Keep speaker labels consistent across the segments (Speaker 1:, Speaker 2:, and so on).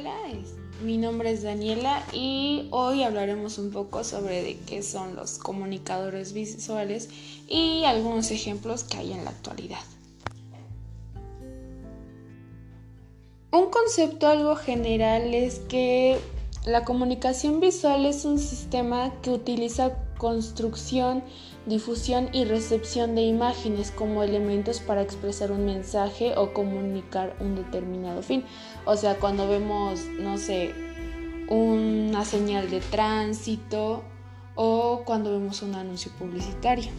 Speaker 1: Hola, mi nombre es Daniela y hoy hablaremos un poco sobre de qué son los comunicadores visuales y algunos ejemplos que hay en la actualidad. Un concepto algo general es que la comunicación visual es un sistema que utiliza construcción, difusión y recepción de imágenes como elementos para expresar un mensaje o comunicar un determinado fin. O sea, cuando vemos, no sé, una señal de tránsito o cuando vemos un anuncio publicitario.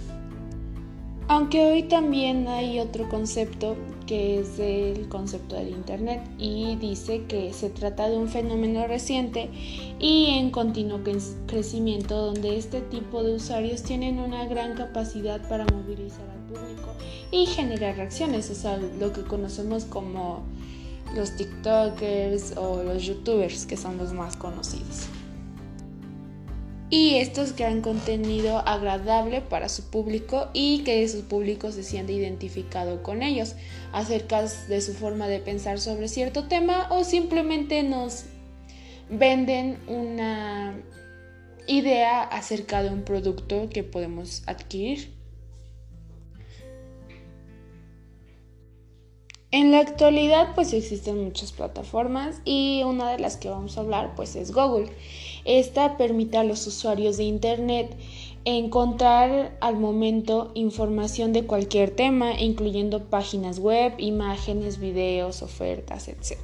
Speaker 1: Aunque hoy también hay otro concepto que es el concepto del Internet y dice que se trata de un fenómeno reciente y en continuo crecimiento donde este tipo de usuarios tienen una gran capacidad para movilizar al público y generar reacciones, o sea, lo que conocemos como los TikTokers o los YouTubers, que son los más conocidos y estos crean contenido agradable para su público y que su público se sienta identificado con ellos acerca de su forma de pensar sobre cierto tema o simplemente nos venden una idea acerca de un producto que podemos adquirir. En la actualidad pues existen muchas plataformas y una de las que vamos a hablar pues es Google. Esta permite a los usuarios de Internet encontrar al momento información de cualquier tema, incluyendo páginas web, imágenes, videos, ofertas, etc.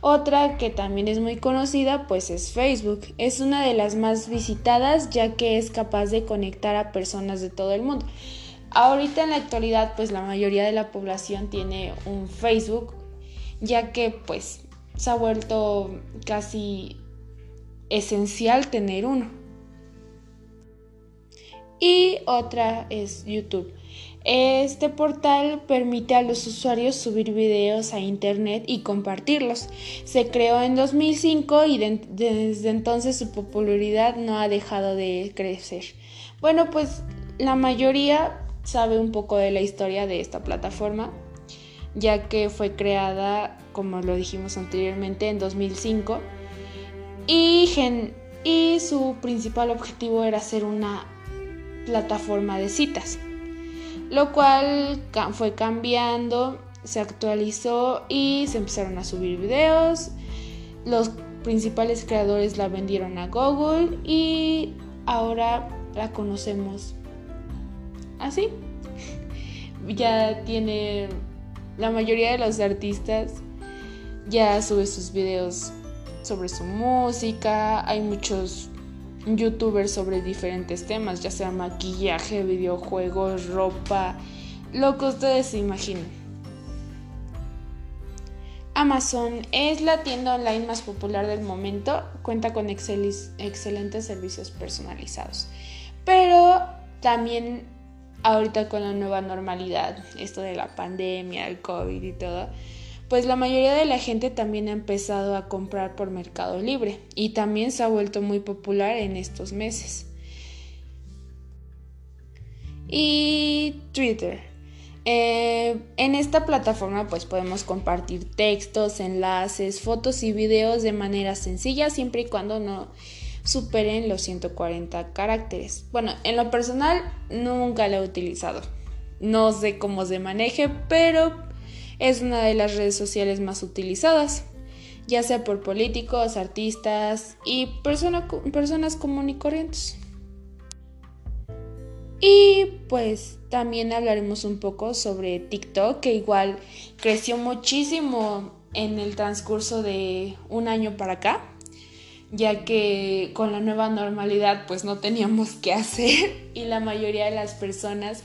Speaker 1: Otra que también es muy conocida pues es Facebook. Es una de las más visitadas ya que es capaz de conectar a personas de todo el mundo. Ahorita en la actualidad pues la mayoría de la población tiene un Facebook ya que pues se ha vuelto casi esencial tener uno. Y otra es YouTube. Este portal permite a los usuarios subir videos a internet y compartirlos. Se creó en 2005 y desde entonces su popularidad no ha dejado de crecer. Bueno, pues la mayoría sabe un poco de la historia de esta plataforma, ya que fue creada, como lo dijimos anteriormente, en 2005 y, y su principal objetivo era ser una plataforma de citas, lo cual fue cambiando, se actualizó y se empezaron a subir videos. Los principales creadores la vendieron a Google y ahora la conocemos así. Ya tiene la mayoría de los artistas ya sube sus videos sobre su música, hay muchos youtubers sobre diferentes temas, ya sea maquillaje, videojuegos, ropa, lo que ustedes se imaginen. Amazon es la tienda online más popular del momento, cuenta con excelentes servicios personalizados, pero también ahorita con la nueva normalidad, esto de la pandemia, el COVID y todo, pues la mayoría de la gente también ha empezado a comprar por Mercado Libre y también se ha vuelto muy popular en estos meses. Y Twitter. Eh, en esta plataforma pues podemos compartir textos, enlaces, fotos y videos de manera sencilla siempre y cuando no superen los 140 caracteres. Bueno, en lo personal nunca lo he utilizado. No sé cómo se maneje, pero es una de las redes sociales más utilizadas, ya sea por políticos, artistas y personas comunes y corrientes. Y pues también hablaremos un poco sobre TikTok, que igual creció muchísimo en el transcurso de un año para acá, ya que con la nueva normalidad pues no teníamos qué hacer y la mayoría de las personas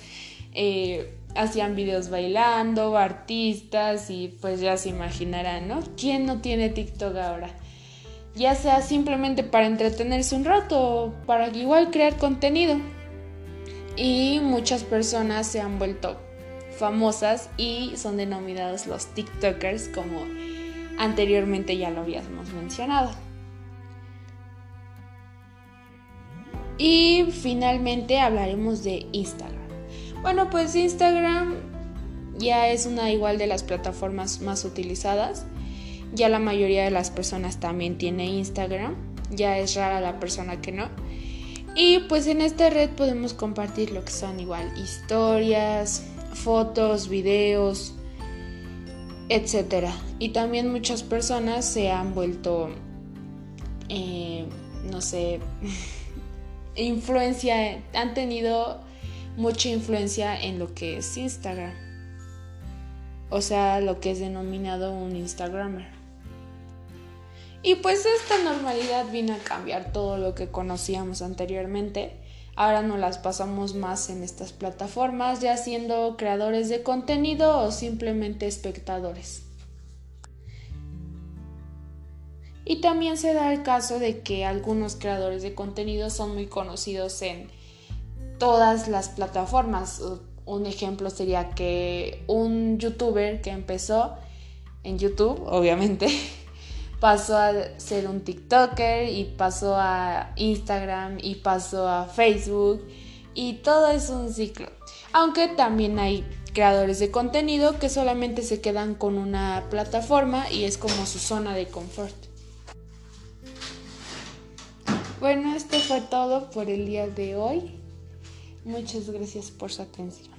Speaker 1: eh, hacían videos bailando, artistas y pues ya se imaginarán, ¿no? ¿Quién no tiene TikTok ahora? Ya sea simplemente para entretenerse un rato o para igual crear contenido. Y muchas personas se han vuelto famosas y son denominados los TikTokers como anteriormente ya lo habíamos mencionado. Y finalmente hablaremos de Instagram. Bueno, pues Instagram ya es una igual de las plataformas más utilizadas Ya la mayoría de las personas también tiene Instagram. Ya es rara la persona que no. Y pues en esta red podemos compartir lo que son igual historias, fotos, videos, etc. Y también muchas personas se han vuelto, eh, no sé, influencia, han tenido mucha influencia en lo que es Instagram. O sea, lo que es denominado un Instagramer. Y pues esta normalidad vino a cambiar todo lo que conocíamos anteriormente. Ahora nos las pasamos más en estas plataformas, ya siendo creadores de contenido o simplemente espectadores. Y también se da el caso de que algunos creadores de contenido son muy conocidos en todas las plataformas. Un ejemplo sería que un youtuber que empezó en YouTube, obviamente, pasó a ser un TikToker y pasó a Instagram y pasó a Facebook y todo es un ciclo. Aunque también hay creadores de contenido que solamente se quedan con una plataforma y es como su zona de confort. Bueno, esto fue todo por el día de hoy. Muchas gracias por su atención.